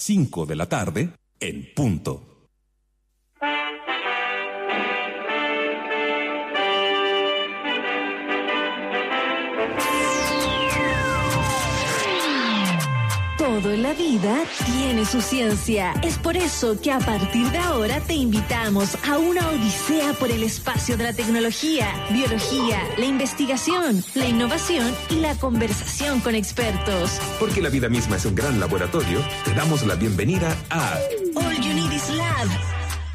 5 de la tarde, en punto. Todo en la vida tiene su ciencia. Es por eso que a partir de ahora te invitamos a una odisea por el espacio de la tecnología, biología, la investigación, la innovación y la conversación con expertos. Porque la vida misma es un gran laboratorio, te damos la bienvenida a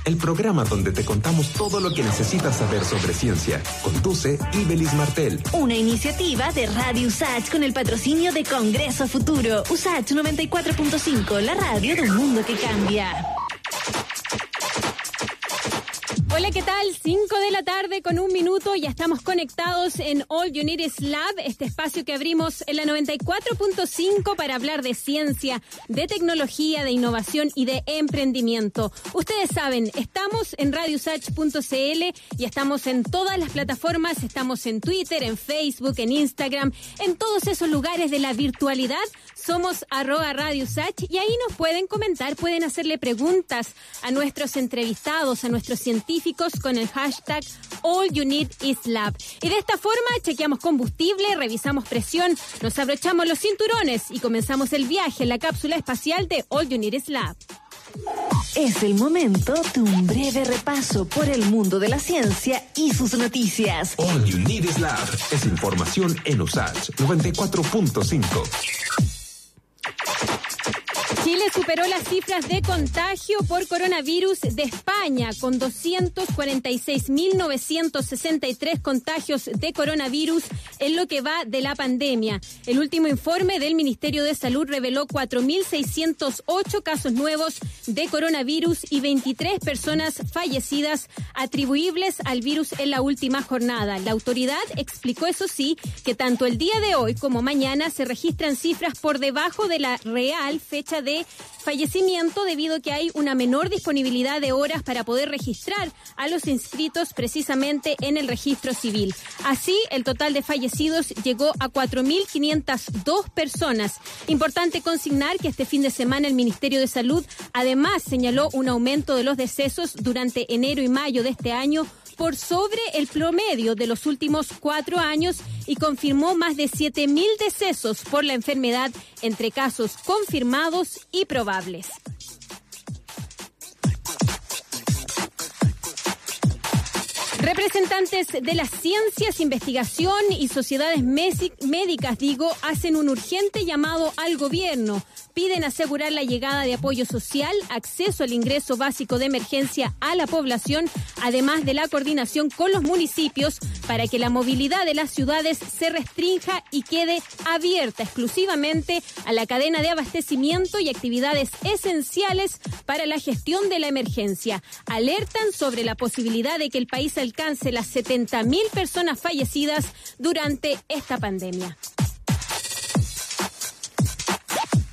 el programa donde te contamos todo lo que necesitas saber sobre ciencia. Conduce Ibelis Martel. Una iniciativa de Radio USACH con el patrocinio de Congreso Futuro. USACH 94.5, la radio de un mundo que cambia. Hola, ¿qué tal? 5 de la tarde con un minuto. Ya estamos conectados en All You Need is Lab, este espacio que abrimos en la 94.5 para hablar de ciencia, de tecnología, de innovación y de emprendimiento. Ustedes saben, estamos en radiosach.cl y estamos en todas las plataformas. Estamos en Twitter, en Facebook, en Instagram, en todos esos lugares de la virtualidad. Somos arroba Radio y ahí nos pueden comentar, pueden hacerle preguntas a nuestros entrevistados, a nuestros científicos con el hashtag All You Need Is Lab. Y de esta forma chequeamos combustible, revisamos presión, nos abrochamos los cinturones y comenzamos el viaje en la cápsula espacial de All You Need Is Lab. Es el momento de un breve repaso por el mundo de la ciencia y sus noticias. All You Need Is Lab es información en USACH 94.5. Chile superó las cifras de contagio por coronavirus de España con 246.963 contagios de coronavirus en lo que va de la pandemia. El último informe del Ministerio de Salud reveló 4.608 casos nuevos de coronavirus y 23 personas fallecidas atribuibles al virus en la última jornada. La autoridad explicó, eso sí, que tanto el día de hoy como mañana se registran cifras por debajo de la real fecha de fallecimiento debido a que hay una menor disponibilidad de horas para poder registrar a los inscritos precisamente en el registro civil. Así, el total de fallecidos llegó a 4.502 personas. Importante consignar que este fin de semana el Ministerio de Salud además señaló un aumento de los decesos durante enero y mayo de este año por sobre el promedio de los últimos cuatro años y confirmó más de 7.000 decesos por la enfermedad entre casos confirmados y probables. Representantes de las ciencias, investigación y sociedades médicas, digo, hacen un urgente llamado al gobierno piden asegurar la llegada de apoyo social, acceso al ingreso básico de emergencia a la población, además de la coordinación con los municipios para que la movilidad de las ciudades se restrinja y quede abierta exclusivamente a la cadena de abastecimiento y actividades esenciales para la gestión de la emergencia. Alertan sobre la posibilidad de que el país alcance las 70.000 personas fallecidas durante esta pandemia.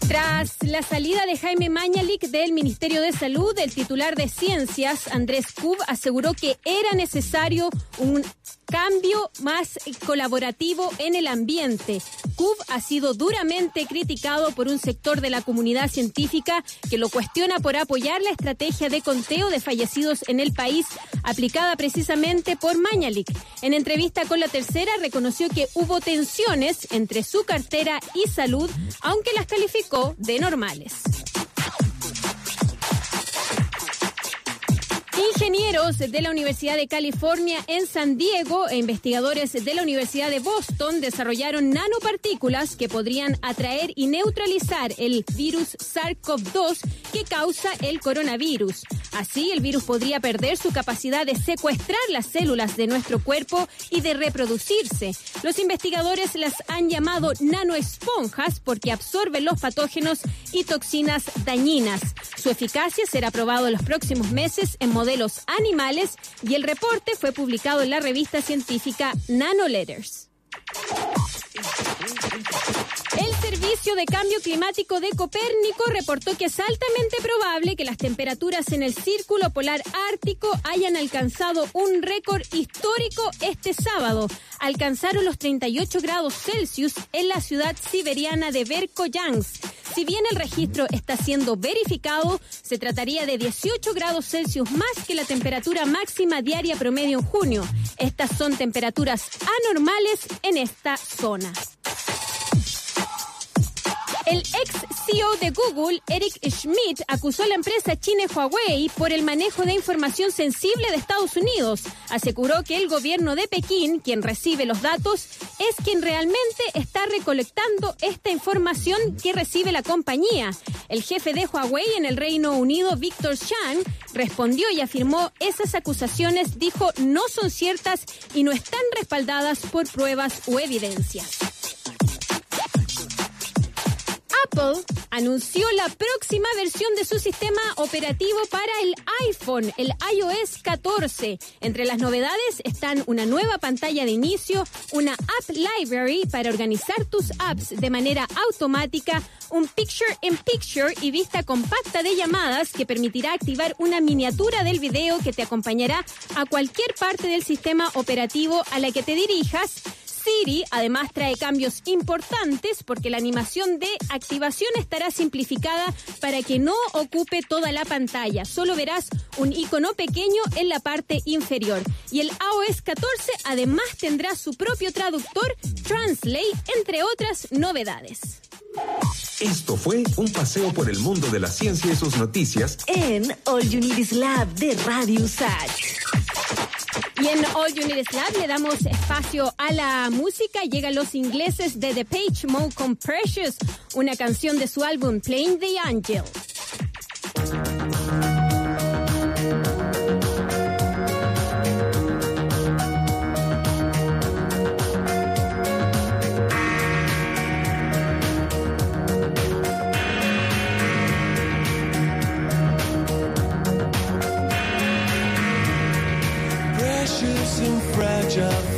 Tras la salida de Jaime Mañalik del Ministerio de Salud, el titular de Ciencias, Andrés Cub, aseguró que era necesario un cambio más colaborativo en el ambiente. CUB ha sido duramente criticado por un sector de la comunidad científica que lo cuestiona por apoyar la estrategia de conteo de fallecidos en el país aplicada precisamente por Mañalik. En entrevista con la tercera reconoció que hubo tensiones entre su cartera y salud, aunque las calificó de normales. Ingenieros de la Universidad de California en San Diego e investigadores de la Universidad de Boston desarrollaron nanopartículas que podrían atraer y neutralizar el virus SARS-CoV-2 que causa el coronavirus. Así, el virus podría perder su capacidad de secuestrar las células de nuestro cuerpo y de reproducirse. Los investigadores las han llamado nanoesponjas porque absorben los patógenos y toxinas dañinas. Su eficacia será probado en los próximos meses en modelos animales y el reporte fue publicado en la revista científica Nanoletters. El Servicio de Cambio Climático de Copérnico reportó que es altamente probable que las temperaturas en el Círculo Polar Ártico hayan alcanzado un récord histórico este sábado. Alcanzaron los 38 grados Celsius en la ciudad siberiana de Verkhoyansk. Si bien el registro está siendo verificado, se trataría de 18 grados Celsius más que la temperatura máxima diaria promedio en junio. Estas son temperaturas anormales en esta zona. El ex CEO de Google, Eric Schmidt, acusó a la empresa china Huawei por el manejo de información sensible de Estados Unidos. Aseguró que el gobierno de Pekín, quien recibe los datos, es quien realmente está recolectando esta información que recibe la compañía. El jefe de Huawei en el Reino Unido, Victor Chan, respondió y afirmó esas acusaciones, dijo, no son ciertas y no están respaldadas por pruebas o evidencias. Apple anunció la próxima versión de su sistema operativo para el iPhone, el iOS 14. Entre las novedades están una nueva pantalla de inicio, una App Library para organizar tus apps de manera automática, un Picture in Picture y vista compacta de llamadas que permitirá activar una miniatura del video que te acompañará a cualquier parte del sistema operativo a la que te dirijas Siri además trae cambios importantes porque la animación de activación estará simplificada para que no ocupe toda la pantalla. Solo verás un icono pequeño en la parte inferior. Y el iOS 14 además tendrá su propio traductor Translate, entre otras novedades. Esto fue un paseo por el mundo de la ciencia y sus noticias en All You Need Is Lab de Radio Sach. Y en All You Need Lab le damos espacio a la música. Llegan los ingleses de The Page Mode con una canción de su álbum Playing the Angel. precious and fragile.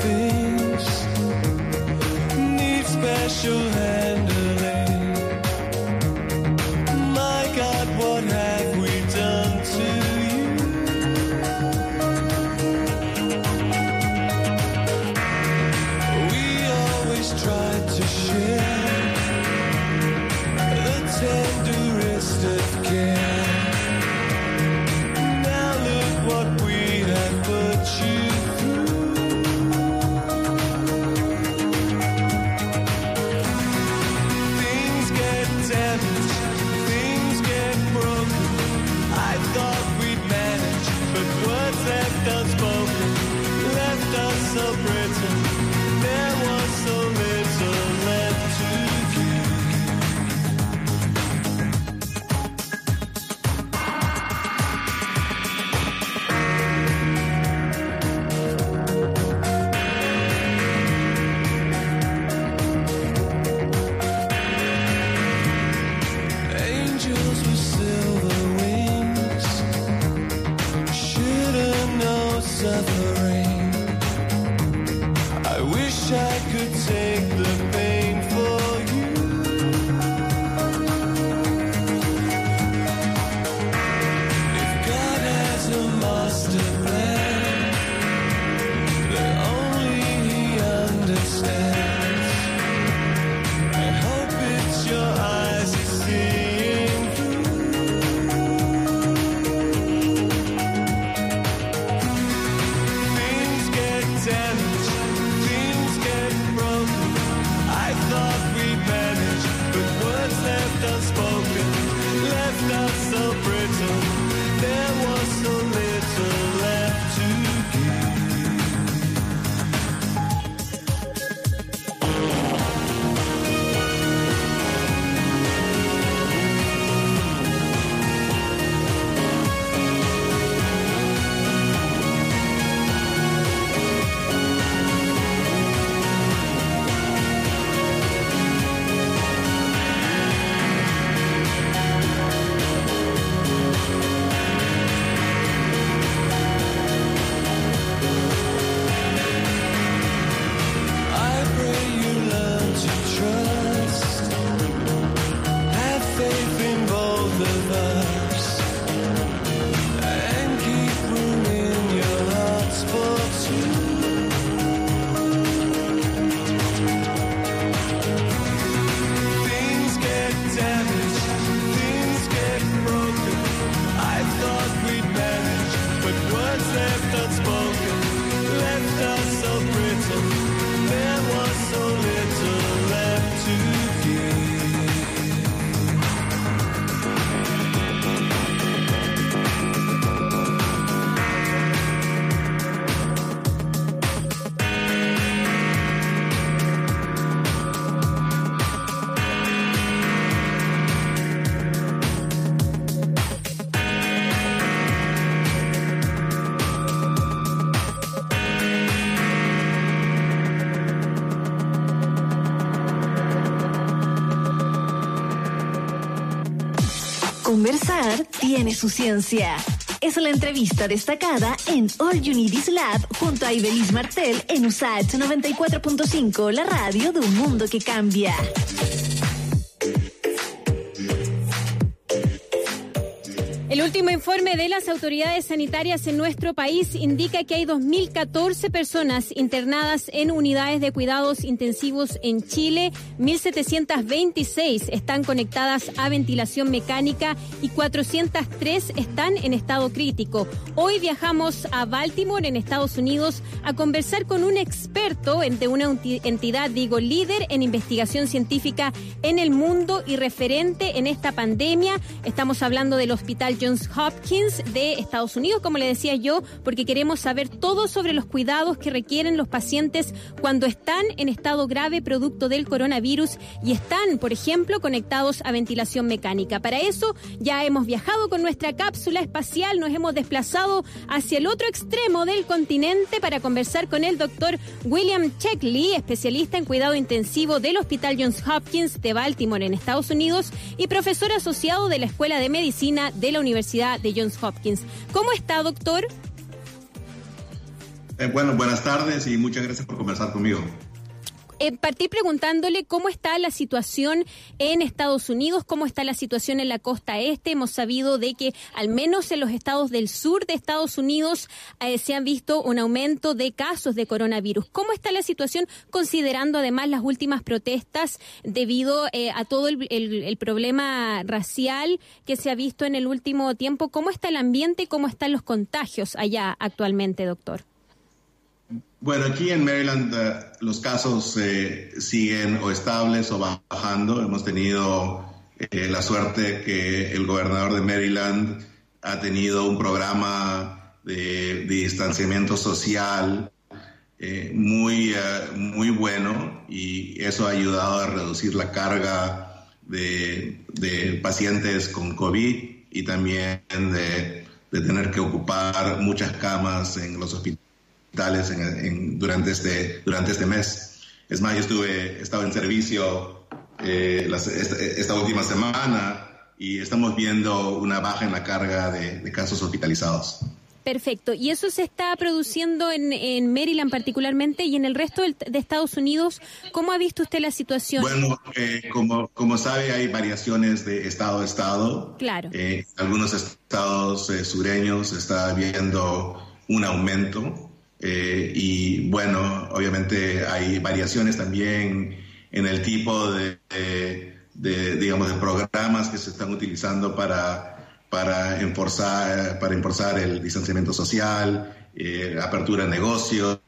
Su ciencia. Es la entrevista destacada en All Unities Lab junto a Ibelis Martel en USAH 94.5, la radio de un mundo que cambia. Último informe de las autoridades sanitarias en nuestro país indica que hay 2.014 personas internadas en unidades de cuidados intensivos en Chile, 1.726 están conectadas a ventilación mecánica y 403 están en estado crítico. Hoy viajamos a Baltimore, en Estados Unidos, a conversar con un experto de una entidad, digo, líder en investigación científica en el mundo y referente en esta pandemia. Estamos hablando del Hospital Johns Hopkins de Estados Unidos, como le decía yo, porque queremos saber todo sobre los cuidados que requieren los pacientes cuando están en estado grave producto del coronavirus y están, por ejemplo, conectados a ventilación mecánica. Para eso ya hemos viajado con nuestra cápsula espacial, nos hemos desplazado hacia el otro extremo del continente para conversar con el doctor William Checkley, especialista en cuidado intensivo del Hospital Johns Hopkins de Baltimore en Estados Unidos y profesor asociado de la Escuela de Medicina de la Universidad de Johns Hopkins. ¿Cómo está, doctor? Eh, bueno, buenas tardes y muchas gracias por conversar conmigo. Eh, partí preguntándole cómo está la situación en Estados Unidos, cómo está la situación en la costa este. Hemos sabido de que al menos en los estados del sur de Estados Unidos eh, se han visto un aumento de casos de coronavirus. ¿Cómo está la situación considerando además las últimas protestas debido eh, a todo el, el, problema racial que se ha visto en el último tiempo? ¿Cómo está el ambiente y cómo están los contagios allá actualmente, doctor? Bueno, aquí en Maryland eh, los casos eh, siguen o estables o bajando. Hemos tenido eh, la suerte que el gobernador de Maryland ha tenido un programa de, distanciamiento social muy, muy bueno y eso ha ayudado a reducir la carga de, pacientes con COVID y también de tener que ocupar muchas camas en los hospitales en, durante, este, durante este mes. Es más, yo estuve, estaba en servicio eh, esta, última semana y estamos viendo una baja en la carga de, casos hospitalizados. Perfecto. ¿Y eso se está produciendo en, Maryland particularmente y en el resto de Estados Unidos? ¿Cómo ha visto usted la situación? Bueno, eh, como, como sabe, hay variaciones de estado a estado. Claro. Eh, en algunos estados sureños está viendo un aumento eh, y bueno, obviamente hay variaciones también en el tipo de, digamos, de programas que se están utilizando para, para, enforzar, para enforzar el distanciamiento social, eh, apertura de negocios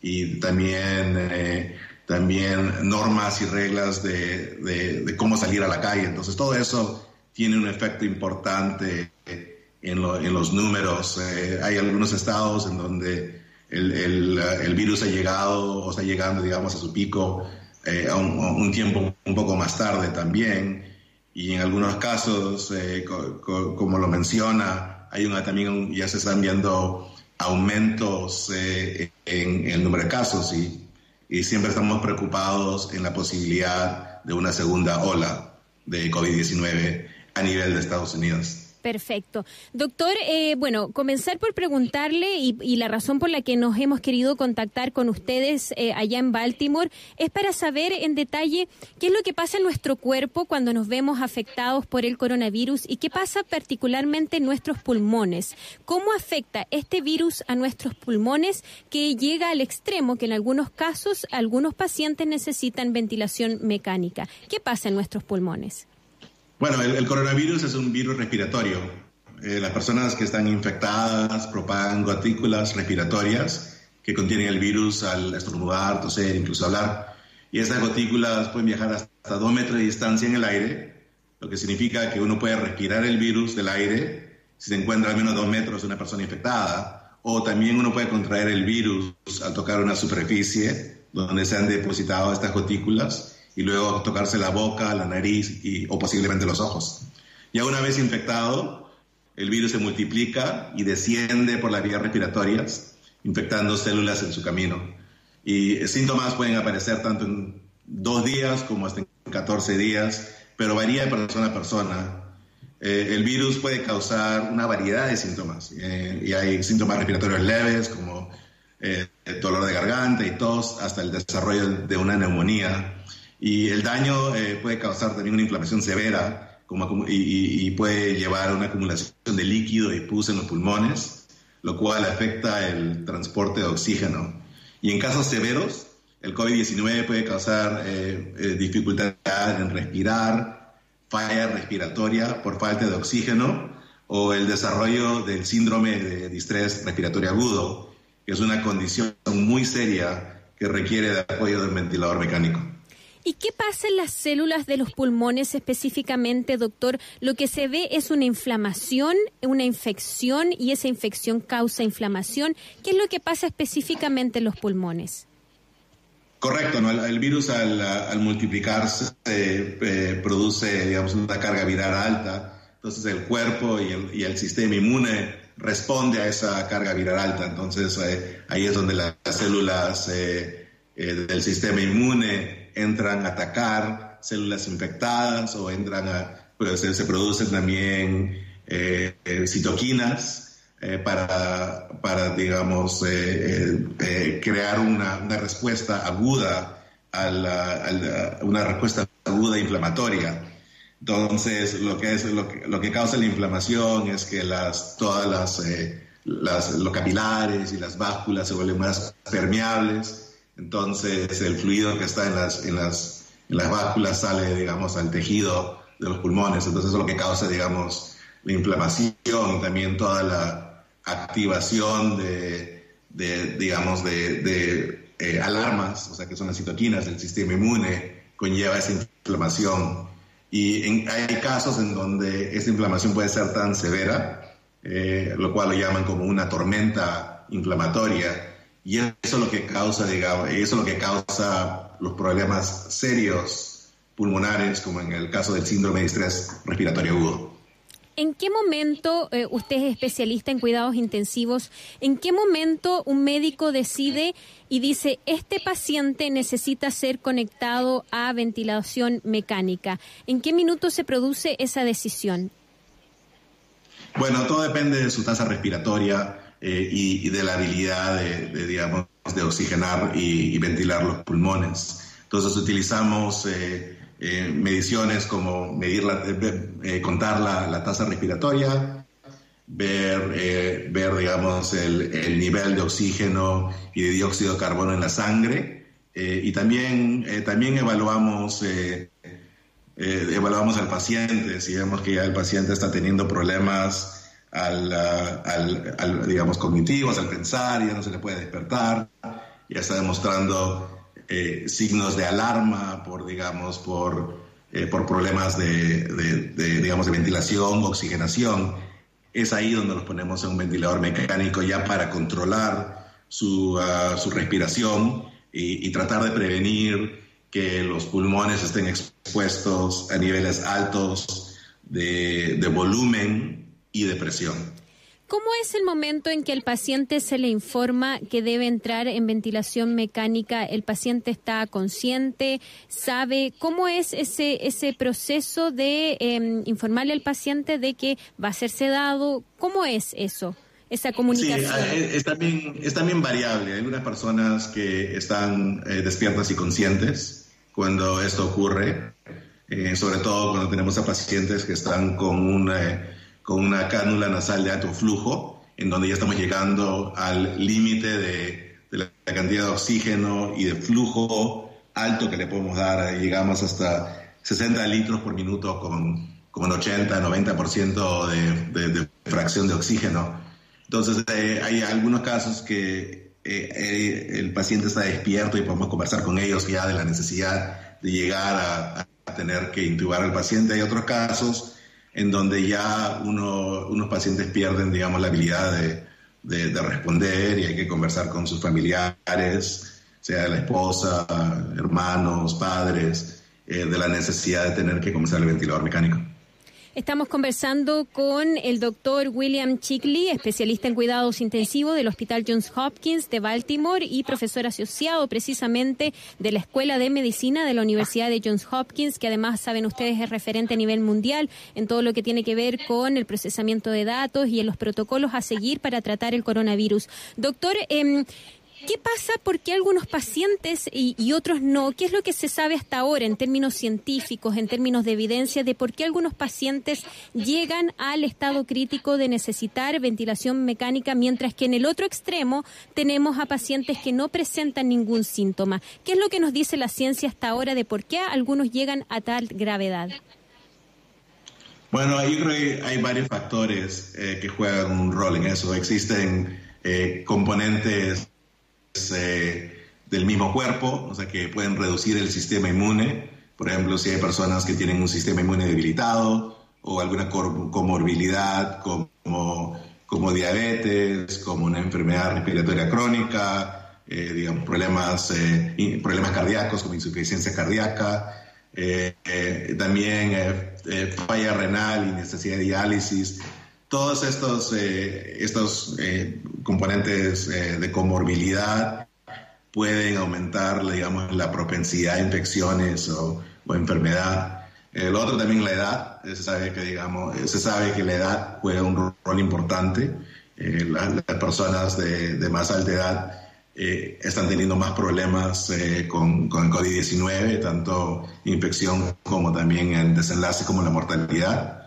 y también, eh, también normas y reglas de, de, cómo salir a la calle. Entonces todo eso tiene un efecto importante en, en los números. hay algunos estados en donde el, el, virus ha llegado o está llegando, digamos, a su pico eh, a, un, tiempo un poco más tarde también. Y en algunos casos, eh, como lo menciona, hay una, también ya se están viendo aumentos eh, en, el número de casos y, y siempre estamos preocupados en la posibilidad de una segunda ola de COVID-19 a nivel de Estados Unidos. Perfecto. Doctor, eh, bueno, comenzar por preguntarle y, la razón por la que nos hemos querido contactar con ustedes eh, allá en Baltimore es para saber en detalle qué es lo que pasa en nuestro cuerpo cuando nos vemos afectados por el coronavirus y qué pasa particularmente en nuestros pulmones. ¿Cómo afecta este virus a nuestros pulmones que llega al extremo que en algunos casos algunos pacientes necesitan ventilación mecánica? ¿Qué pasa en nuestros pulmones? Bueno, el, coronavirus es un virus respiratorio. Eh, las personas que están infectadas propagan gotículas respiratorias que contienen el virus al estornudar, toser, incluso hablar. Y esas gotículas pueden viajar hasta dos metros de distancia en el aire, lo que significa que uno puede respirar el virus del aire si se encuentra al menos dos metros de una persona infectada. O también uno puede contraer el virus al tocar una superficie donde se han depositado estas gotículas y luego tocarse la boca, la nariz y, o posiblemente los ojos. Ya una vez infectado, el virus se multiplica y desciende por las vías respiratorias, infectando células en su camino. Y síntomas pueden aparecer tanto en dos días como hasta en 14 días, pero varía de persona a persona. el virus puede causar una variedad de síntomas y hay síntomas respiratorios leves como dolor de garganta y tos hasta el desarrollo de una neumonía. Y el daño puede causar también una inflamación severa como, y, y, puede llevar a una acumulación de líquido y pus en los pulmones, lo cual afecta el transporte de oxígeno. Y en casos severos, el COVID-19 puede causar eh, eh, dificultad en respirar, falla respiratoria por falta de oxígeno o el desarrollo del síndrome de distrés respiratorio agudo, que es una condición muy seria que requiere de apoyo del ventilador mecánico. ¿Y qué pasa en las células de los pulmones específicamente, doctor? Lo que se ve es una inflamación, una infección, y esa infección causa inflamación. ¿Qué es lo que pasa específicamente en los pulmones? Correcto, ¿no? el, virus al, multiplicarse eh, produce digamos, una carga viral alta, entonces el cuerpo y el, sistema inmune responde a esa carga viral alta, entonces eh, ahí es donde las células eh, del sistema inmune entran a atacar células infectadas o entran a, pues, se producen también citoquinas eh, para, para, digamos, eh, eh, crear una, una, respuesta aguda a, la, una respuesta aguda inflamatoria. Entonces, lo que, es, lo que, lo que causa la inflamación es que las, todas las, las, los capilares y las básculas se vuelven más permeables. Entonces, el fluido que está en las, en las, en las básculas sale, digamos, al tejido de los pulmones. Entonces, eso es lo que causa, digamos, la inflamación y también toda la, activación de, digamos, de, eh, alarmas, o sea, que son las citoquinas del sistema inmune, conlleva esa inflamación. Y hay casos en donde esa inflamación puede ser tan severa, eh, lo cual lo llaman como una tormenta inflamatoria, y eso es lo que causa, digamos, eso es lo que causa los problemas serios pulmonares, como en el caso del síndrome de estrés respiratorio agudo. ¿En qué momento, eh, usted es especialista en cuidados intensivos, en qué momento un médico decide y dice, este paciente necesita ser conectado a ventilación mecánica? ¿En qué minuto se produce esa decisión? Bueno, todo depende de su tasa respiratoria eh, y, de la habilidad de, digamos, de oxigenar y, ventilar los pulmones. Entonces utilizamos... Eh, eh, mediciones como medir la, eh, eh, contar la, tasa respiratoria, ver, ver digamos, el, nivel de oxígeno y de dióxido de carbono en la sangre. y también, también evaluamos, evaluamos al paciente, si vemos que ya el paciente está teniendo problemas al, al, digamos, cognitivos, al pensar, ya no se le puede despertar, ya está demostrando eh, signos de alarma por, digamos, por, eh, por problemas de, digamos, de ventilación, oxigenación. Es ahí donde nos ponemos en un ventilador mecánico ya para controlar su, ah, su respiración y, y, tratar de prevenir que los pulmones estén expuestos a niveles altos de, de volumen y de presión. ¿Cómo es el momento en que el paciente se le informa que debe entrar en ventilación mecánica? ¿El paciente está consciente? ¿Sabe cómo es ese, ese proceso de em, informarle al paciente de que va a ser sedado? ¿Cómo es eso? Esa comunicación. Sí, eh, es también, es también variable. Hay algunas personas que están eh, despiertas y conscientes cuando esto ocurre, eh, sobre todo cuando tenemos a pacientes que están con una con una cánula nasal de alto flujo, en donde ya estamos llegando al límite de, la cantidad de oxígeno y de flujo alto que le podemos dar. Llegamos hasta 60 litros por minuto con, con 80, 90% de, de, fracción de oxígeno. Entonces, eh, hay algunos casos que eh, eh, el paciente está despierto y podemos conversar con ellos ya de la necesidad de llegar a, a tener que intubar al paciente. Hay otros casos en donde ya uno, unos pacientes pierden, digamos, la habilidad de, de, responder y hay que conversar con sus familiares, sea la esposa, hermanos, padres, eh, de la necesidad de tener que comenzar el ventilador mecánico. Estamos conversando con el doctor William Chickley, especialista en cuidados intensivos del Hospital Johns Hopkins de Baltimore y profesor asociado precisamente de la Escuela de Medicina de la Universidad de Johns Hopkins, que además, saben ustedes, es referente a nivel mundial en todo lo que tiene que ver con el procesamiento de datos y en los protocolos a seguir para tratar el coronavirus. Doctor, eh, ¿Qué pasa? ¿Por qué algunos pacientes y, otros no? ¿Qué es lo que se sabe hasta ahora en términos científicos, en términos de evidencia, de por qué algunos pacientes llegan al estado crítico de necesitar ventilación mecánica, mientras que en el otro extremo tenemos a pacientes que no presentan ningún síntoma? ¿Qué es lo que nos dice la ciencia hasta ahora de por qué algunos llegan a tal gravedad? Bueno, ahí hay varios factores eh, que juegan un rol en eso. Existen eh, componentes eh, del mismo cuerpo, o sea que pueden reducir el sistema inmune. Por ejemplo, si hay personas que tienen un sistema inmune debilitado o alguna comorbilidad como, como diabetes, como una enfermedad respiratoria crónica, eh, problemas, eh, problemas cardíacos como insuficiencia cardíaca, también falla renal y necesidad de diálisis. Todos estos, eh, estos eh, componentes eh, de comorbilidad pueden aumentar, digamos, la propensidad a infecciones o, enfermedad. lo otro también la edad. Se sabe que, digamos, se sabe que la edad juega un rol importante. las, personas de, de, más alta edad están teniendo más problemas con, con, el COVID-19, tanto infección como también el desenlace como la mortalidad.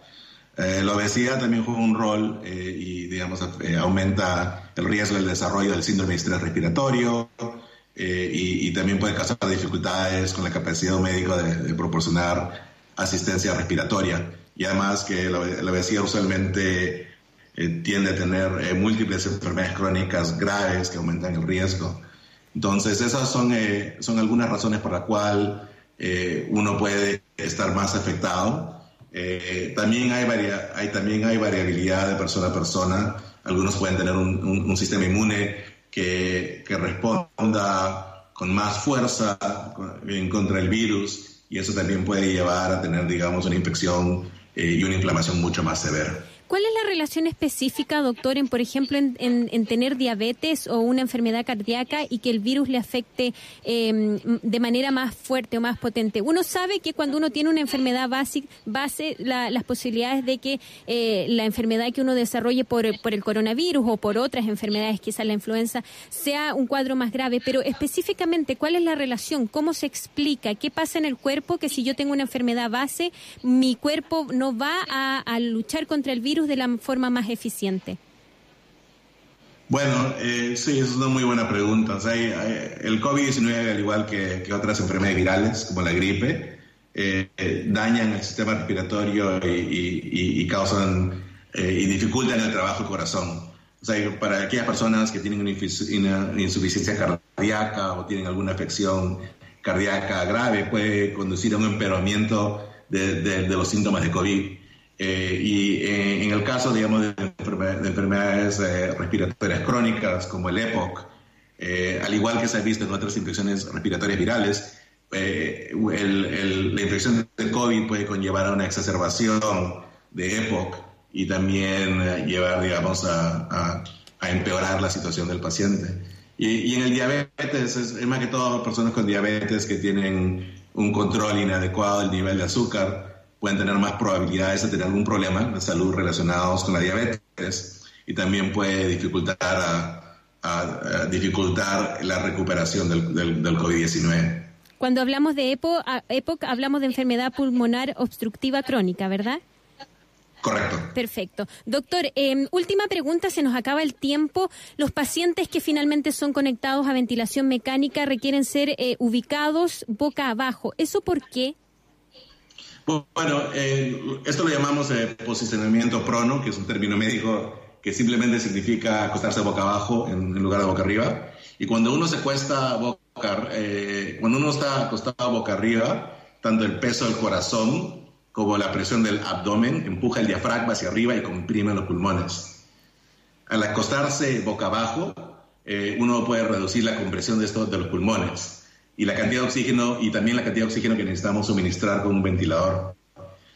Eh, la obesidad también juega un rol eh, y, digamos, eh, aumenta el riesgo del desarrollo del síndrome de estrés respiratorio y, también puede causar dificultades con la capacidad médica de, de proporcionar asistencia respiratoria. Y además que la, obesidad usualmente tiende a tener múltiples enfermedades crónicas graves que aumentan el riesgo. Entonces, esas son, son algunas razones por las cuales uno puede estar más afectado. Eh, también, hay hay, también hay variabilidad de persona a persona. Algunos pueden tener un, sistema inmune que, que, responda con más fuerza en contra del virus y eso también puede llevar a tener, digamos, una infección eh, y una inflamación mucho más severa. ¿Cuál es la relación específica, doctor, en, por ejemplo, en, tener diabetes o una enfermedad cardíaca y que el virus le afecte em, de manera más fuerte o más potente? Uno sabe que cuando uno tiene una enfermedad base, base las posibilidades de que eh, la enfermedad que uno desarrolle por, por el coronavirus o por otras enfermedades, quizás la influenza, sea un cuadro más grave, pero específicamente, ¿cuál es la relación? ¿Cómo se explica? ¿Qué pasa en el cuerpo que si yo tengo una enfermedad base, mi cuerpo no va a luchar contra el virus? De la forma más eficiente? Bueno, eh, sí, es una muy buena pregunta. el COVID-19, al igual que, otras enfermedades virales, como la gripe, eh, eh, dañan el sistema respiratorio y, causan y dificultan el trabajo del corazón. para aquellas personas que tienen una, insuficiencia cardíaca o tienen alguna afección cardíaca grave, puede conducir a un empeoramiento de, de los síntomas de COVID. Eh, y eh, en el caso, digamos, de, enfermedades eh, respiratorias crónicas como el EPOC, al igual que se ha visto en otras infecciones respiratorias virales, la infección del COVID puede conllevar a una exacerbación de EPOC y también llevar, digamos, a, empeorar la situación del paciente. Y, en el diabetes, es, más que todo personas con diabetes que tienen un control inadecuado del nivel de azúcar, pueden tener más probabilidades de tener algún problema de salud relacionados con la diabetes y también puede dificultar, a, dificultar la recuperación del, del, COVID-19. Cuando hablamos de EPOC, hablamos de enfermedad pulmonar obstructiva crónica, ¿verdad? Correcto. Perfecto. Doctor, em, última pregunta, se nos acaba el tiempo. Los pacientes que finalmente son conectados a ventilación mecánica requieren ser eh, ubicados boca abajo. ¿Eso por qué? Bueno, eh, esto lo llamamos eh, posicionamiento prono, que es un término médico que simplemente significa acostarse boca abajo en, lugar de boca arriba. Y cuando uno se cuesta boca, eh, cuando uno está acostado boca arriba, tanto el peso del corazón como la presión del abdomen empuja el diafragma hacia arriba y comprime los pulmones. Al acostarse boca abajo, uno puede reducir la compresión de, estos, de los pulmones y la cantidad de oxígeno y también la cantidad de oxígeno que necesitamos suministrar con un ventilador.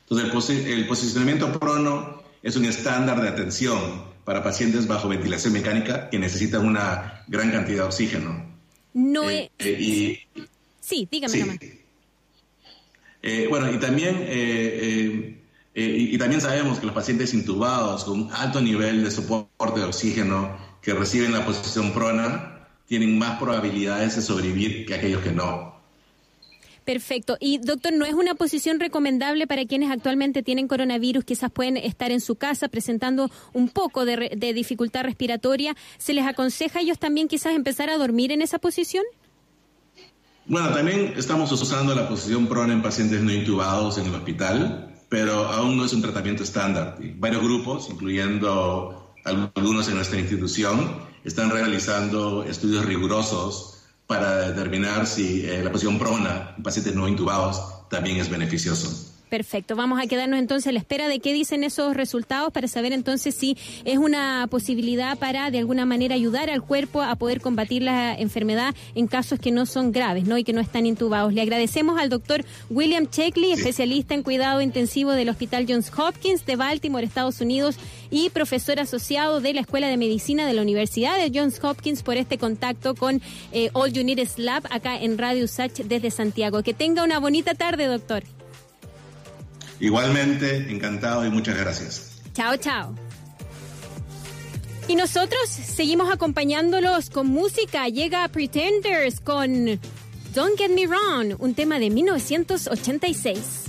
Entonces, el, posicionamiento prono es un estándar de atención para pacientes bajo ventilación mecánica que necesitan una gran cantidad de oxígeno. No eh, es... Eh, sí, dígame. Eh, bueno, y también, y, también sabemos que los pacientes intubados con alto nivel de soporte de oxígeno que reciben la posición prona tienen más probabilidades de sobrevivir que aquellos que no. Perfecto. Y doctor, ¿no es una posición recomendable para quienes actualmente tienen coronavirus? Quizás pueden estar en su casa presentando un poco de, dificultad respiratoria. ¿Se les aconseja a ellos también quizás empezar a dormir en esa posición? Bueno, también estamos usando la posición prona en pacientes no intubados en el hospital, pero aún no es un tratamiento estándar. Varios grupos, incluyendo algunos en nuestra institución, están realizando estudios rigurosos para determinar si eh, la posición prona en pacientes no intubados también es beneficioso. Perfecto, vamos a quedarnos entonces a la espera de qué dicen esos resultados para saber entonces si es una posibilidad para de alguna manera ayudar al cuerpo a poder combatir la enfermedad en casos que no son graves ¿no? y que no están intubados. Le agradecemos al doctor William Checkley, especialista en cuidado intensivo del Hospital Johns Hopkins de Baltimore, Estados Unidos y profesor asociado de la Escuela de Medicina de la Universidad de Johns Hopkins por este contacto con eh, All You Need Lab acá en Radio Sach desde Santiago. Que tenga una bonita tarde, doctor. Igualmente, encantado y muchas gracias. Chao, chao. Y nosotros seguimos acompañándolos con música. Llega Pretenders con Don't Get Me Wrong, un tema de 1986.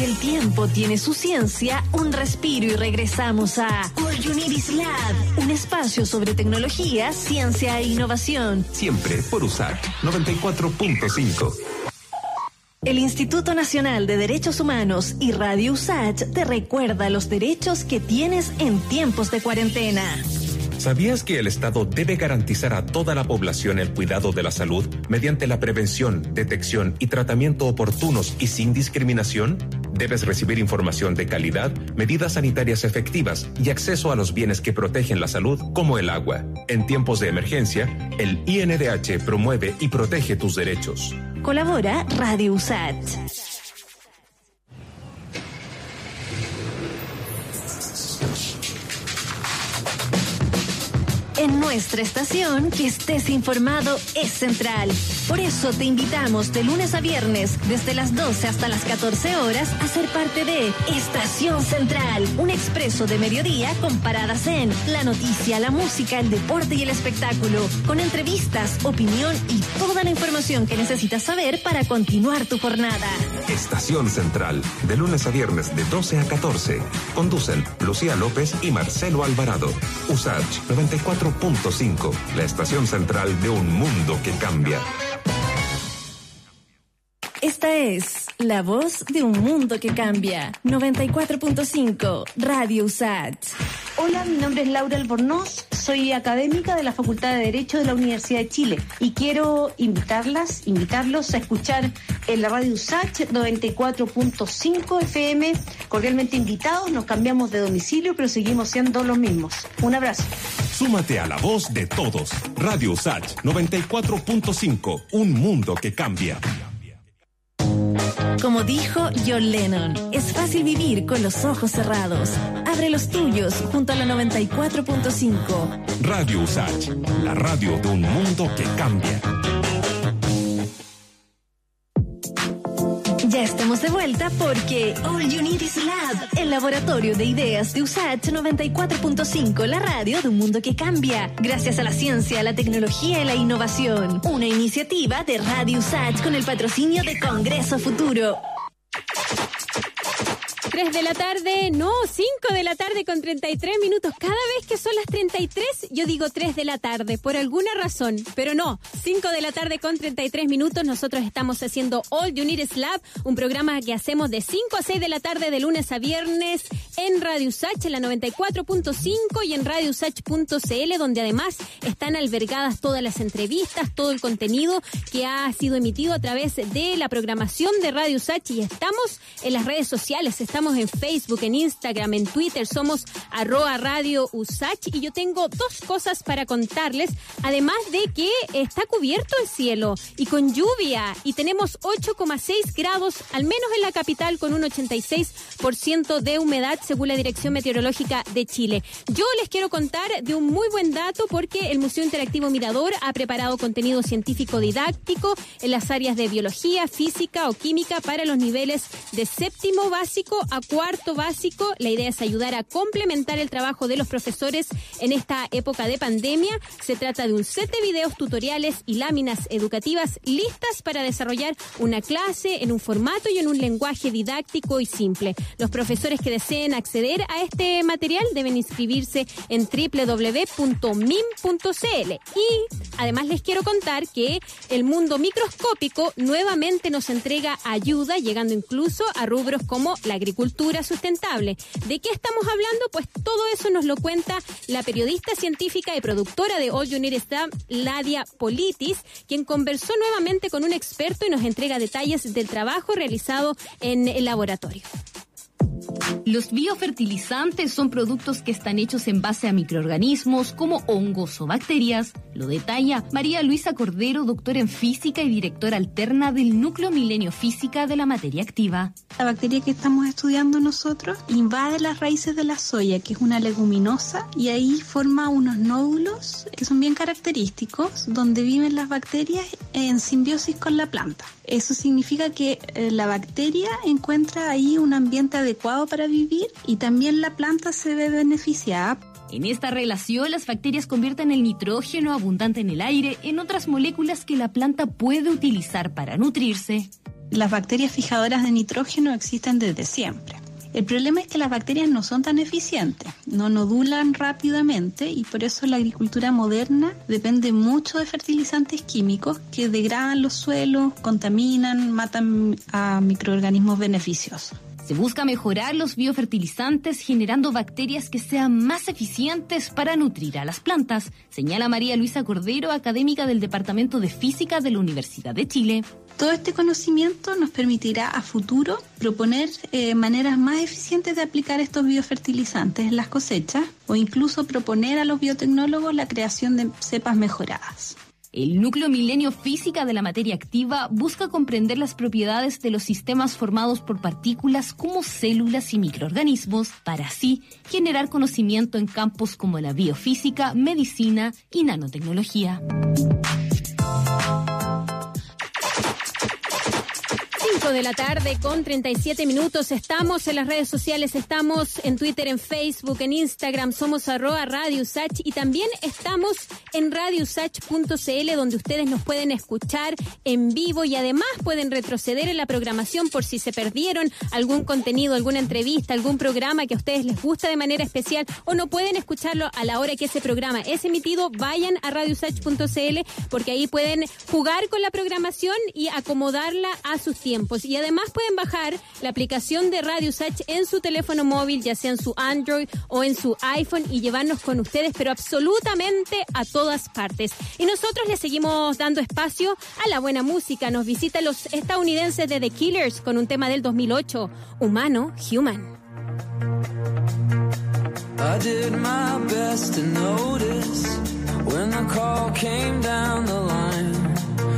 El tiempo tiene su ciencia, un respiro y regresamos a All You Need Is Lab, un espacio sobre tecnología, ciencia e innovación. Siempre por usar 94.5. El Instituto Nacional de Derechos Humanos y Radio USACH te recuerda los derechos que tienes en tiempos de cuarentena. ¿Sabías que el Estado debe garantizar a toda la población el cuidado de la salud mediante la prevención, detección y tratamiento oportunos y sin discriminación? Debes recibir información de calidad, medidas sanitarias efectivas y acceso a los bienes que protegen la salud, como el agua. En tiempos de emergencia, el INDH promueve y protege tus derechos. Colabora Radio USACH. En nuestra estación, que estés informado es central. Por eso te invitamos de lunes a viernes, desde las 12 hasta las 14 horas, a ser parte de Estación Central, un expreso de mediodía con paradas en la noticia, la música, el deporte y el espectáculo, con entrevistas, opinión y toda la información que necesitas saber para continuar tu jornada. Estación Central, de lunes a viernes de 12 a 14. Conducen Lucía López y Marcelo Alvarado. USACH 94.5, la estación central de un mundo que cambia. Esta es la voz de un mundo que cambia. 94.5 Radio USAT. Hola, mi nombre es Laura Albornoz, soy académica de la Facultad de Derecho de la Universidad de Chile y quiero invitarlas, invitarlos a escuchar en la radio USACH 94.5 FM. Cordialmente invitados, nos cambiamos de domicilio, pero seguimos siendo los mismos. Un abrazo. Súmate a la voz de todos. Radio USACH 94.5, un mundo que cambia. Como dijo John Lennon, es fácil vivir con los ojos cerrados. Abre los tuyos junto a la 94.5. Radio USACH, la radio de un mundo que cambia. De vuelta porque All You Need is Lab, el laboratorio de ideas de USACH 94.5, la radio de un mundo que cambia, gracias a la ciencia, la tecnología y la innovación. Una iniciativa de Radio USACH con el patrocinio de Congreso Futuro. 3 de la tarde, no, 5 de la tarde con 33 minutos. Cada vez que son las 33, yo digo 3 de la tarde, por alguna razón. Pero no, 5 de la tarde con 33 minutos. Nosotros estamos haciendo All You Need is Lab, un programa que hacemos de 5 a 6 de la tarde, de lunes a viernes, en Radio Usach, en la 94.5 y en radiousach.cl, donde además están albergadas todas las entrevistas, todo el contenido que ha sido emitido a través de la programación de Radio Usach. Y estamos en las redes sociales, en Facebook, en Instagram, en Twitter, somos arroba radio Usach y yo tengo dos cosas para contarles, además de que está cubierto el cielo y con lluvia y tenemos 8,6 grados, al menos en la capital, con un 86% de humedad según la Dirección Meteorológica de Chile. Yo les quiero contar de un muy buen dato porque el Museo Interactivo Mirador ha preparado contenido científico didáctico en las áreas de biología, física o química para los niveles de séptimo básico a cuarto básico. La idea es ayudar a complementar el trabajo de los profesores en esta época de pandemia. Se trata de un set de videos tutoriales y láminas educativas listas para desarrollar una clase en un formato y en un lenguaje didáctico y simple. Los profesores que deseen acceder a este material deben inscribirse en www.mim.cl. Y además les quiero contar que el mundo microscópico nuevamente nos entrega ayuda, llegando incluso a rubros como la agricultura sustentable. ¿De qué estamos hablando? Pues todo eso nos lo cuenta la periodista científica y productora de All You Need Is Ladia Politis, quien conversó nuevamente con un experto y nos entrega detalles del trabajo realizado en el laboratorio. Los biofertilizantes son productos que están hechos en base a microorganismos como hongos o bacterias. Lo detalla María Luisa Cordero, doctora en física y directora alterna del Núcleo Milenio Física de la Materia Activa. La bacteria que estamos estudiando nosotros invade las raíces de la soya, que es una leguminosa, y ahí forma unos nódulos que son bien característicos, donde viven las bacterias en simbiosis con la planta. Eso significa que eh, la bacteria encuentra ahí un ambiente adecuado para vivir y también la planta se ve beneficiada. En esta relación, las bacterias convierten el nitrógeno abundante en el aire en otras moléculas que la planta puede utilizar para nutrirse. Las bacterias fijadoras de nitrógeno existen desde siempre. El problema es que las bacterias no son tan eficientes, no nodulan rápidamente y por eso la agricultura moderna depende mucho de fertilizantes químicos que degradan los suelos, contaminan, matan a microorganismos beneficiosos. Busca mejorar los biofertilizantes generando bacterias que sean más eficientes para nutrir a las plantas, señala María Luisa Cordero, académica del Departamento de Física de la Universidad de Chile. Todo este conocimiento nos permitirá a futuro proponer eh, maneras más eficientes de aplicar estos biofertilizantes en las cosechas o incluso proponer a los biotecnólogos la creación de cepas mejoradas. El núcleo milenio física de la materia activa busca comprender las propiedades de los sistemas formados por partículas como células y microorganismos para así generar conocimiento en campos como la biofísica, medicina y nanotecnología. 5 de la tarde con 37 minutos. Estamos en las redes sociales, estamos en Twitter, en Facebook, en Instagram, somos arroba Radio Sach y también estamos en radiosach.cl donde ustedes nos pueden escuchar en vivo y además pueden retroceder en la programación por si se perdieron algún contenido, alguna entrevista, algún programa que a ustedes les gusta de manera especial o no pueden escucharlo a la hora que ese programa es emitido, vayan a radiosach.cl porque ahí pueden jugar con la programación y acomodarla a sus tiempos. Y además pueden bajar la aplicación de Radio Sach en su teléfono móvil, ya sea en su Android o en su iPhone y llevarnos con ustedes, pero absolutamente a todas partes. Y nosotros les seguimos dando espacio a la buena música. Nos visitan los estadounidenses de The Killers con un tema del 2008, Humano, Human.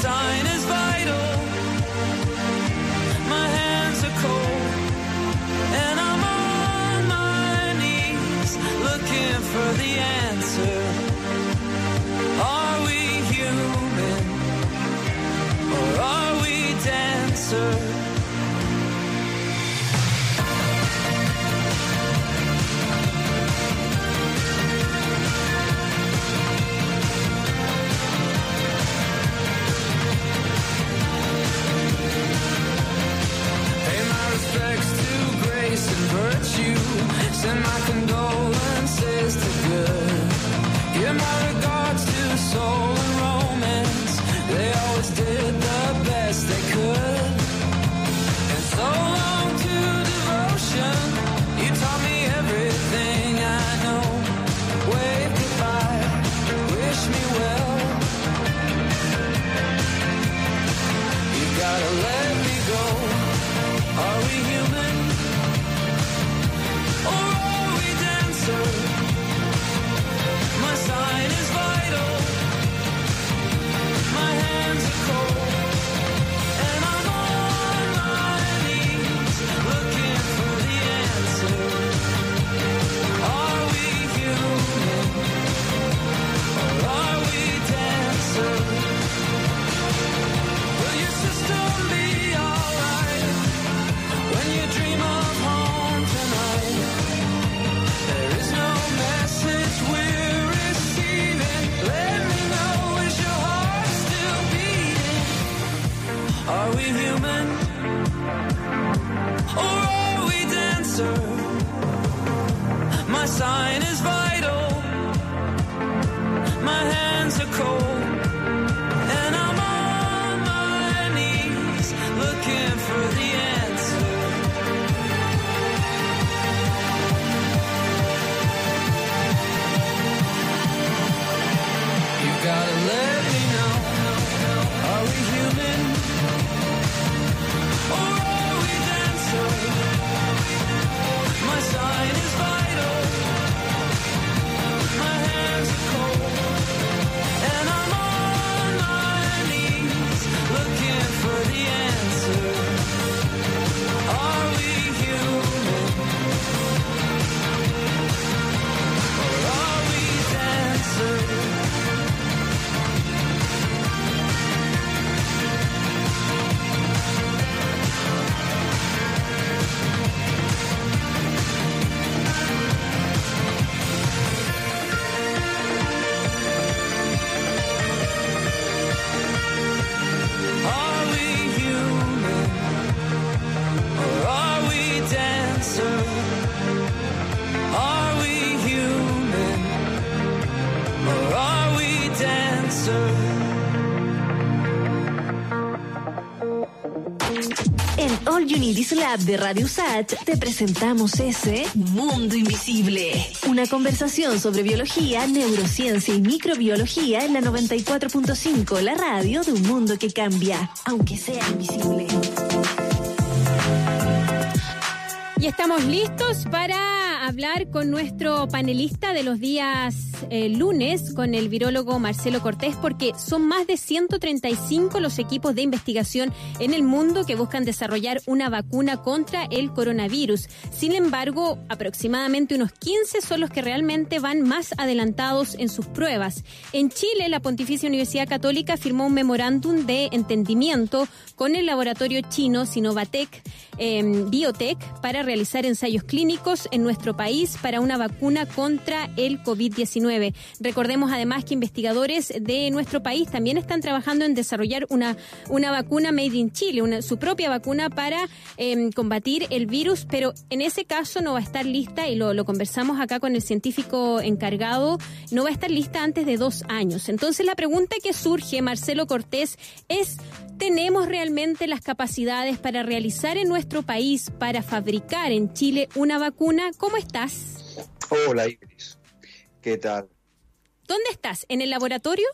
sign is vital. My hands are cold. And I'm on my knees looking for the answer. Soul and romance. En All You Lab de Radio Sat te presentamos ese Mundo Invisible. Una conversación sobre biología, neurociencia y microbiología en la 94.5, la radio de un mundo que cambia, aunque sea invisible. Y estamos listos para hablar con nuestro panelista de los días eh, lunes, con el virólogo Marcelo Cortés, porque son más de 135 los equipos de investigación en el mundo que buscan desarrollar una vacuna contra el coronavirus. Sin embargo, aproximadamente unos 15 son los que realmente van más adelantados en sus pruebas. En Chile, la Pontificia Universidad Católica firmó un memorándum de entendimiento con el laboratorio chino Sinovatec eh, Biotech para realizar ensayos clínicos en nuestro país para una vacuna contra el COVID-19. Recordemos además que investigadores de nuestro país también están trabajando en desarrollar una, una vacuna made in Chile, una, su propia vacuna para eh, combatir el virus, pero en ese caso no va a estar lista, y lo, lo conversamos acá con el científico encargado, no va a estar lista antes de dos años. Entonces la pregunta que surge, Marcelo Cortés, es ¿Tenemos realmente las capacidades para realizar en nuestro país, para fabricar en Chile una vacuna? ¿Cómo estás? Hola, Iris. ¿Qué tal? ¿Dónde estás? ¿En el laboratorio?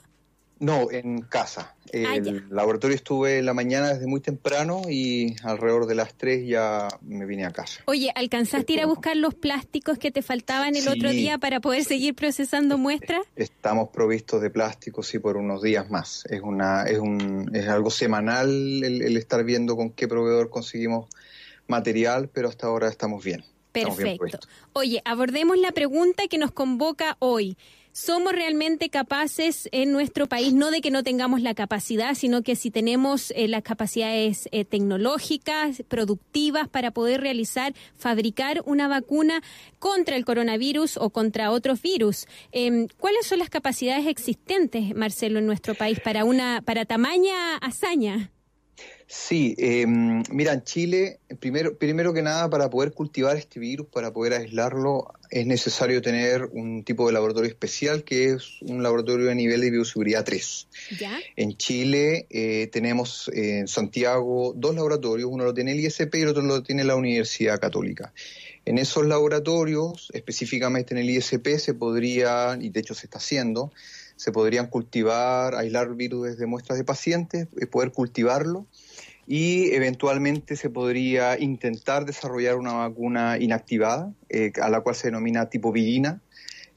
No, en casa. El Ah, laboratorio estuve en la mañana desde muy temprano y alrededor de las 3 ya me vine a casa. Oye, ¿alcanzaste a ir a buscar los plásticos que te faltaban el Sí. otro día para poder seguir procesando muestras? Estamos provistos de plástico, sí, por unos días más. Es una, es un, es algo semanal el, el estar viendo con qué proveedor conseguimos material, pero hasta ahora estamos bien. Perfecto. Oye, abordemos la pregunta que nos convoca hoy. ¿Somos realmente capaces en nuestro país, no de que no tengamos la capacidad, sino que si tenemos eh, las capacidades eh, tecnológicas, productivas para poder realizar, fabricar una vacuna contra el coronavirus o contra otros virus? Em, ¿Cuáles son las capacidades existentes, Marcelo, en nuestro país para una para tamaña hazaña? Sí, eh, mira, en Chile, primero, primero que nada, para poder cultivar este virus, para poder aislarlo, es necesario tener un tipo de laboratorio especial que es un laboratorio de nivel de bioseguridad 3. ¿Ya? En Chile eh, tenemos eh, en Santiago dos laboratorios, uno lo tiene el ISP y el otro lo tiene la Universidad Católica. En esos laboratorios, específicamente en el ISP, se podría, y de hecho se está haciendo, se podrían cultivar, aislar virus desde muestras de pacientes, eh, poder cultivarlo y eventualmente se podría intentar desarrollar una vacuna inactivada, eh, a la cual se denomina tipo virina,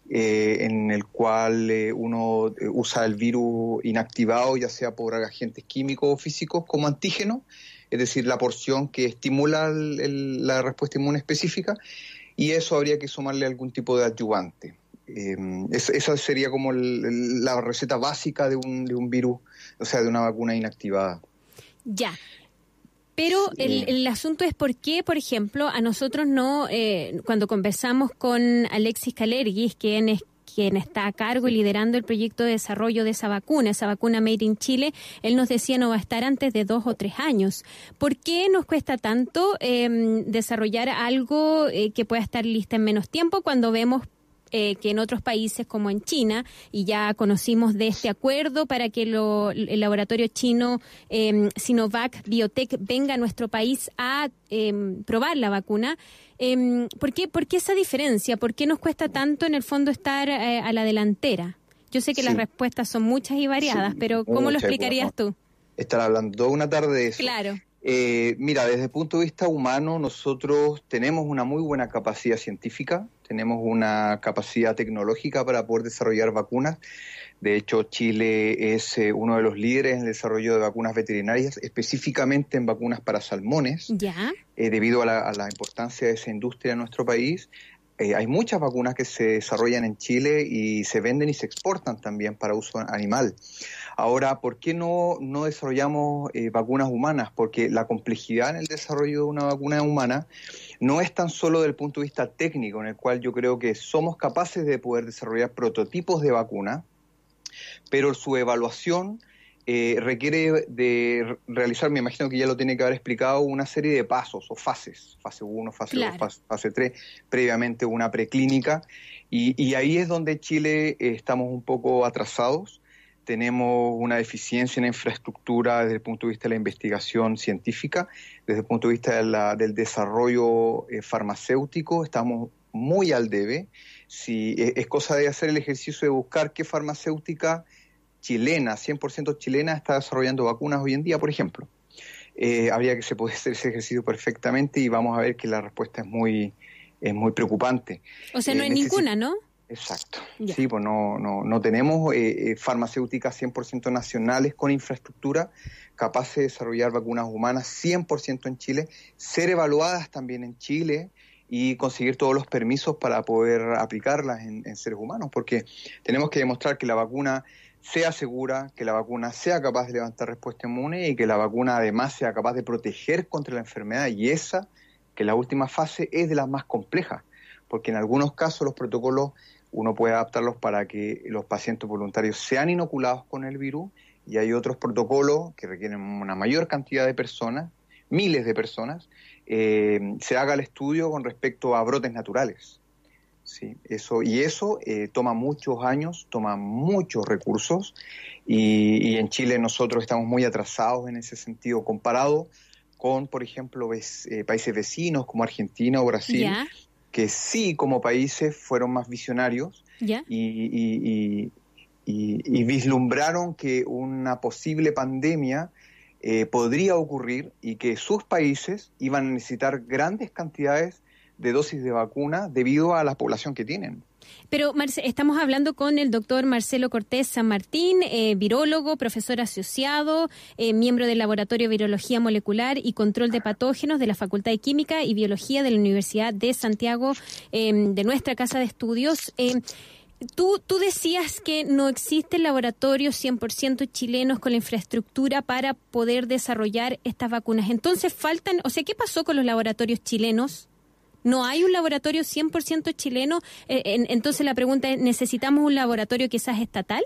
eh, en el cual eh, uno usa el virus inactivado, ya sea por agentes químicos o físicos, como antígeno, es decir, la porción que estimula el- la respuesta inmune específica, y eso habría que sumarle algún tipo de adyuvante. Es- esa sería como el- la receta básica de un, de un virus, o sea, de una vacuna inactivada. Ya. Pero el, el asunto es por qué, por ejemplo, a nosotros no, eh, cuando conversamos con Alexis Calergis, quien es quien está a cargo y liderando el proyecto de desarrollo de esa vacuna, esa vacuna Made in Chile, él nos decía no va a estar antes de dos o tres años. ¿Por qué nos cuesta tanto eh, desarrollar algo eh, que pueda estar lista en menos tiempo cuando vemos eh, que en otros países como en China, y ya conocimos de este acuerdo para que lo- el laboratorio chino eh, Sinovac Biotech venga a nuestro país a eh, probar la vacuna. Eh, ¿por, qué, ¿Por qué esa diferencia? ¿Por qué nos cuesta tanto en el fondo estar eh, a la delantera? Yo sé que Sí. las respuestas son muchas y variadas, Sí, pero ¿cómo lo explicarías tú? Estar hablando toda una tarde de eso. Claro. Eh, mira, desde el punto de vista humano, nosotros tenemos una muy buena capacidad científica, tenemos una capacidad tecnológica para poder desarrollar vacunas. De hecho, Chile es eh, uno de los líderes en el desarrollo de vacunas veterinarias, específicamente en vacunas para salmones, Ya. eh, debido a la, a la importancia de esa industria en nuestro país. Eh, hay muchas vacunas que se desarrollan en Chile y se venden y se exportan también para uso animal. Ahora, ¿por qué no, no desarrollamos eh, vacunas humanas? Porque la complejidad en el desarrollo de una vacuna humana no es tan solo del punto de vista técnico, en el cual yo creo que somos capaces de poder desarrollar prototipos de vacuna, pero su evaluación eh, requiere de realizar, me imagino que ya lo tiene que haber explicado, una serie de pasos o fases, fase 1, fase 2, Claro. fase, fase 3, previamente una preclínica, y, y ahí es donde Chile eh, estamos un poco atrasados, tenemos una deficiencia en infraestructura desde el punto de vista de la investigación científica, desde el punto de vista de la- del desarrollo eh, farmacéutico, estamos muy al debe. Si, eh, es cosa de hacer el ejercicio de buscar qué farmacéutica chilena, 100% chilena, está desarrollando vacunas hoy en día, por ejemplo. Eh, habría que se puede hacer ese ejercicio perfectamente y vamos a ver que la respuesta es muy, es muy preocupante. O sea, no Eh, hay ninguna, ¿no? Exacto. Ya. Sí, pues no, no, no tenemos eh, eh, farmacéuticas 100% nacionales con infraestructura capaces de desarrollar vacunas humanas 100% en Chile, ser evaluadas también en Chile y conseguir todos los permisos para poder aplicarlas en, en seres humanos, porque tenemos que demostrar que la vacuna sea segura, que la vacuna sea capaz de levantar respuesta inmune y que la vacuna además sea capaz de proteger contra la enfermedad y esa, que la última fase es de las más complejas, porque en algunos casos los protocolos uno puede adaptarlos para que los pacientes voluntarios sean inoculados con el virus y hay otros protocolos que requieren una mayor cantidad de personas, miles de personas, eh, se haga el estudio con respecto a brotes naturales. Sí, eso, y eso eh, toma muchos años, toma muchos recursos y, en Chile nosotros estamos muy atrasados en ese sentido comparado con, por ejemplo, eh, países vecinos como Argentina o Brasil, que sí como países fueron más visionarios y- y vislumbraron que una posible pandemia eh, podría ocurrir y que sus países iban a necesitar grandes cantidades de dosis de vacuna debido a la población que tienen. Pero Marce- estamos hablando con el doctor Marcelo Cortés San Martín, eh, virólogo, profesor asociado, eh, miembro del Laboratorio de Virología Molecular y Control de Patógenos de la Facultad de Química y Biología de la Universidad de Santiago, eh, de nuestra casa de estudios. Eh, Tú, tú decías que no existen laboratorios 100% chilenos con la infraestructura para poder desarrollar estas vacunas. Entonces faltan, o sea, ¿qué pasó con los laboratorios chilenos? ¿No hay un laboratorio 100% chileno? Eh, en- entonces la pregunta es, ¿necesitamos un laboratorio quizás estatal?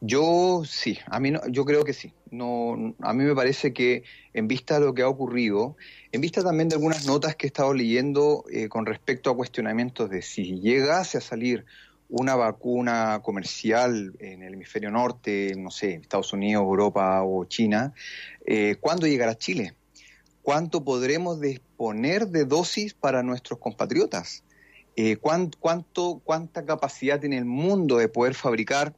Yo sí, a mí no, yo creo que sí. No, a mí me parece que en vista de lo que ha ocurrido, en vista también de algunas notas que he estado leyendo eh, con respecto a cuestionamientos de si llegase a salir una vacuna comercial en el hemisferio norte, no sé, Estados Unidos, Europa o China, eh, ¿cuándo llegará a Chile? ¿Cuánto podremos disponer de dosis para nuestros compatriotas? Eh, ¿cuán- cuánto, ¿Cuánta capacidad tiene el mundo de poder fabricar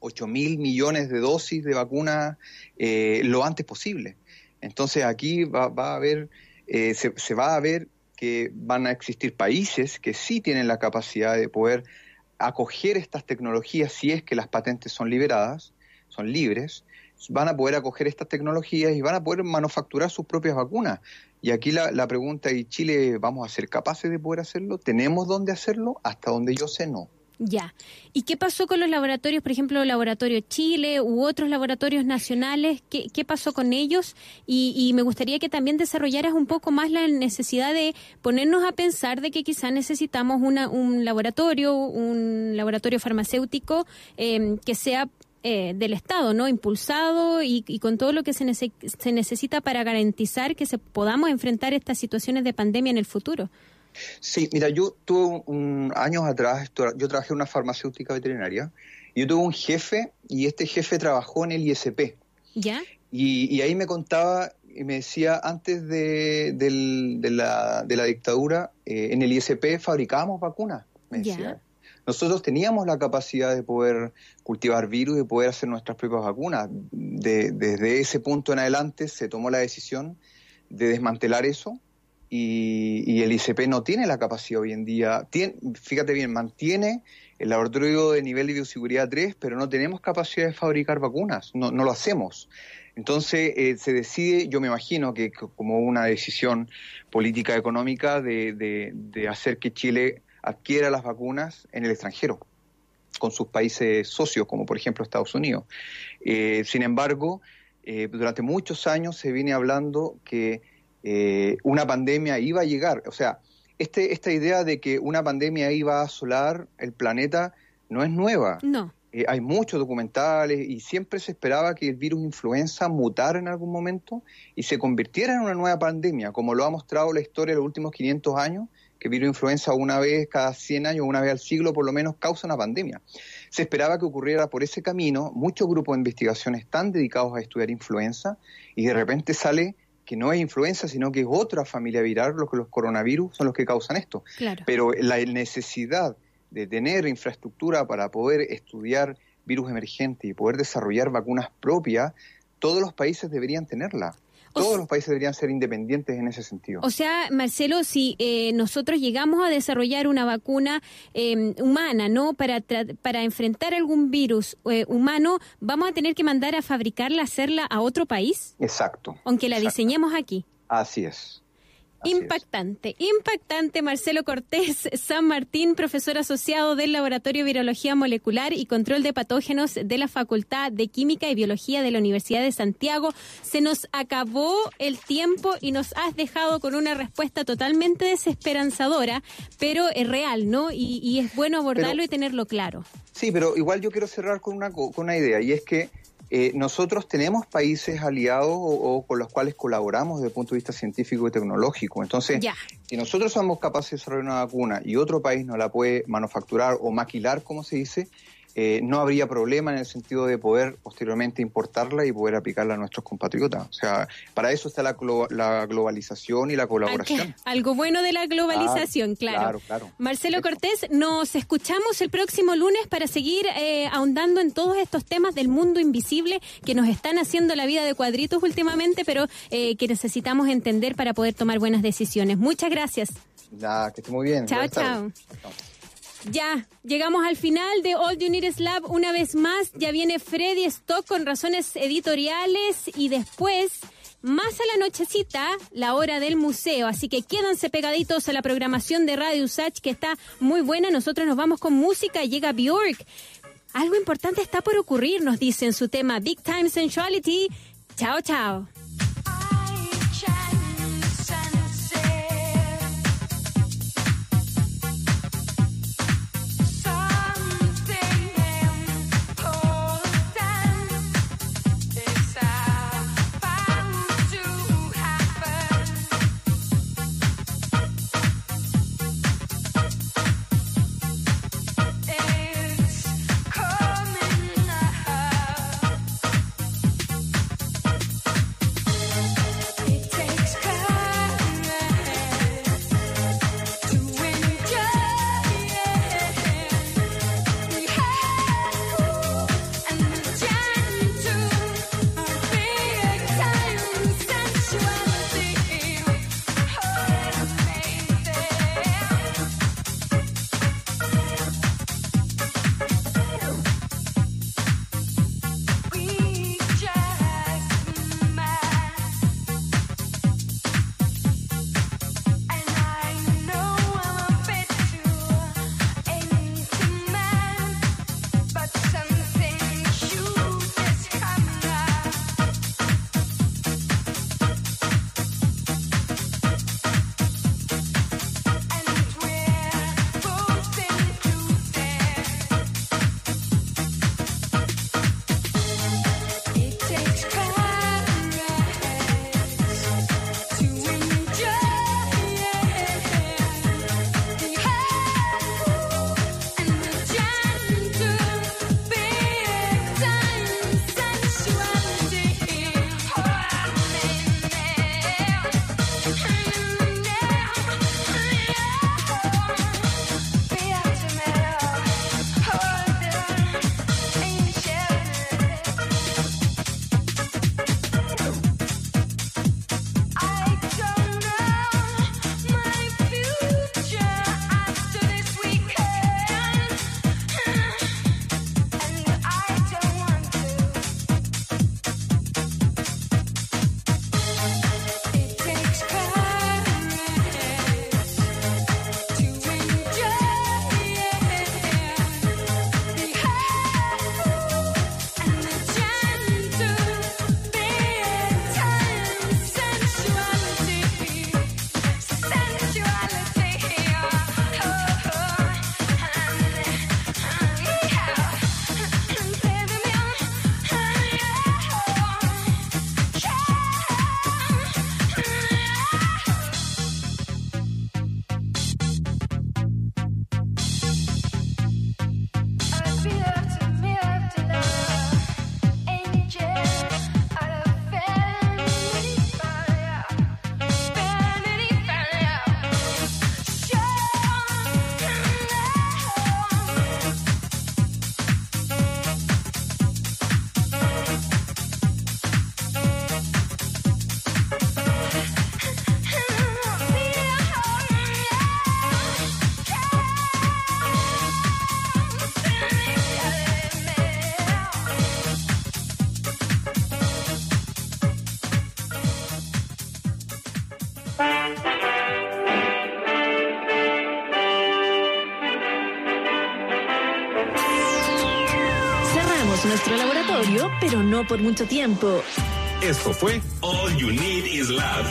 8 mil millones de dosis de vacuna eh, lo antes posible. Entonces aquí va, va a haber, eh, se, se va a ver que van a existir países que sí tienen la capacidad de poder acoger estas tecnologías si es que las patentes son liberadas, son libres, van a poder acoger estas tecnologías y van a poder manufacturar sus propias vacunas. Y aquí la, la pregunta, ¿y Chile vamos a ser capaces de poder hacerlo? ¿Tenemos dónde hacerlo? Hasta donde yo sé, no. Ya. ¿Y qué pasó con los laboratorios, por ejemplo, Laboratorio Chile u otros laboratorios nacionales? ¿Qué, qué pasó con ellos? Y, y me gustaría que también desarrollaras un poco más la necesidad de ponernos a pensar de que quizás necesitamos una, un laboratorio, un laboratorio farmacéutico eh, que sea eh, del Estado, ¿no? Impulsado y, y con todo lo que se, nece- se necesita para garantizar que se podamos enfrentar estas situaciones de pandemia en el futuro. Sí, mira, yo tuve un, un- años atrás, yo trabajé en una farmacéutica veterinaria, y yo tuve un jefe, y este jefe trabajó en el ISP. ¿Ya? Y, y ahí me contaba y me decía, antes de, del- de la, de la dictadura, eh, en el ISP fabricábamos vacunas, me Ya. Nosotros teníamos la capacidad de poder cultivar virus, de poder hacer nuestras propias vacunas. De- desde ese punto en adelante se tomó la decisión de desmantelar eso y, y el ICP no tiene la capacidad hoy en día. Tien- fíjate bien, mantiene el laboratorio de nivel de bioseguridad 3, pero no tenemos capacidad de fabricar vacunas, no, no lo hacemos. Entonces eh, se decide, yo me imagino que como una decisión política económica de, de- de hacer que Chile adquiera las vacunas en el extranjero con sus países socios, como por ejemplo Estados Unidos. Eh, sin embargo, eh, durante muchos años se viene hablando que eh, una pandemia iba a llegar. O sea, este, esta idea de que una pandemia iba a asolar el planeta no es nueva. No. Eh, hay muchos documentales y siempre se esperaba que el virus influenza mutara en algún momento y se convirtiera en una nueva pandemia, como lo ha mostrado la historia de los últimos 500 años, que virus influenza una vez cada 100 años, una vez al siglo por lo menos, causa una pandemia. Se esperaba que ocurriera por ese camino, muchos grupos de investigación están dedicados a estudiar influenza y de repente sale que no es influenza, sino que es otra familia viral, los que los coronavirus son los que causan esto. Claro. Pero la necesidad de tener infraestructura para poder estudiar virus emergentes y poder desarrollar vacunas propias, todos los países deberían tenerla. Todos los países deberían ser independientes en ese sentido. O sea, Marcelo, si eh, nosotros llegamos a desarrollar una vacuna eh, humana, ¿no? Para, tra- para enfrentar algún virus eh, humano, vamos a tener que mandar a fabricarla, hacerla a otro país, Exacto. aunque la Exacto. diseñemos aquí. Así es. Así es. Impactante, impactante. Marcelo Cortés San Martín, profesor asociado del Laboratorio de Virología Molecular y Control de Patógenos de la Facultad de Química y Biología de la Universidad de Santiago. Se nos acabó el tiempo y nos has dejado con una respuesta totalmente desesperanzadora, pero es real, ¿no? Y, y es bueno abordarlo Pero- y tenerlo claro. Sí, pero igual yo quiero cerrar con una, co- con una idea, y es que eh, nosotros tenemos países aliados o, o con los cuales colaboramos desde el punto de vista científico y tecnológico. Entonces, si nosotros somos capaces de desarrollar una vacuna y otro país no la puede manufacturar o maquilar, como se dice, eh, no habría problema en el sentido de poder posteriormente importarla y poder aplicarla a nuestros compatriotas. O sea, para eso está la, glo- la globalización y la colaboración. Algo bueno de la globalización, claro. Claro, claro. Marcelo Cortés, nos escuchamos el próximo lunes para seguir eh, ahondando en todos estos temas del mundo invisible que nos están haciendo la vida de cuadritos últimamente, pero eh, que necesitamos entender para poder tomar buenas decisiones. Muchas gracias. Nada, que esté muy bien. Chao, chao. Ya, llegamos al final de All You Need Love una vez más. Ya viene Freddy Stock con razones editoriales y después, más a la nochecita, la hora del museo. Así que quédense pegaditos a la programación de Radio Usach que está muy buena. Nosotros nos vamos con música. Llega Bjork. Algo importante está por ocurrir, nos dice en su tema Big Time Sensuality. Chao, chao. Pero no por mucho tiempo. Esto fue All You Need Is Lab,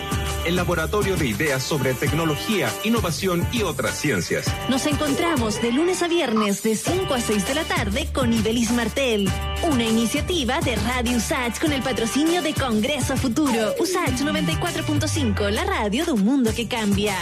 el laboratorio de ideas sobre tecnología, innovación y otras ciencias. Nos encontramos de lunes a viernes de 5 a 6 de la tarde con Ibelis Martel. Una iniciativa de Radio USACH con el patrocinio de Congreso Futuro. USACH 94.5, la radio de un mundo que cambia.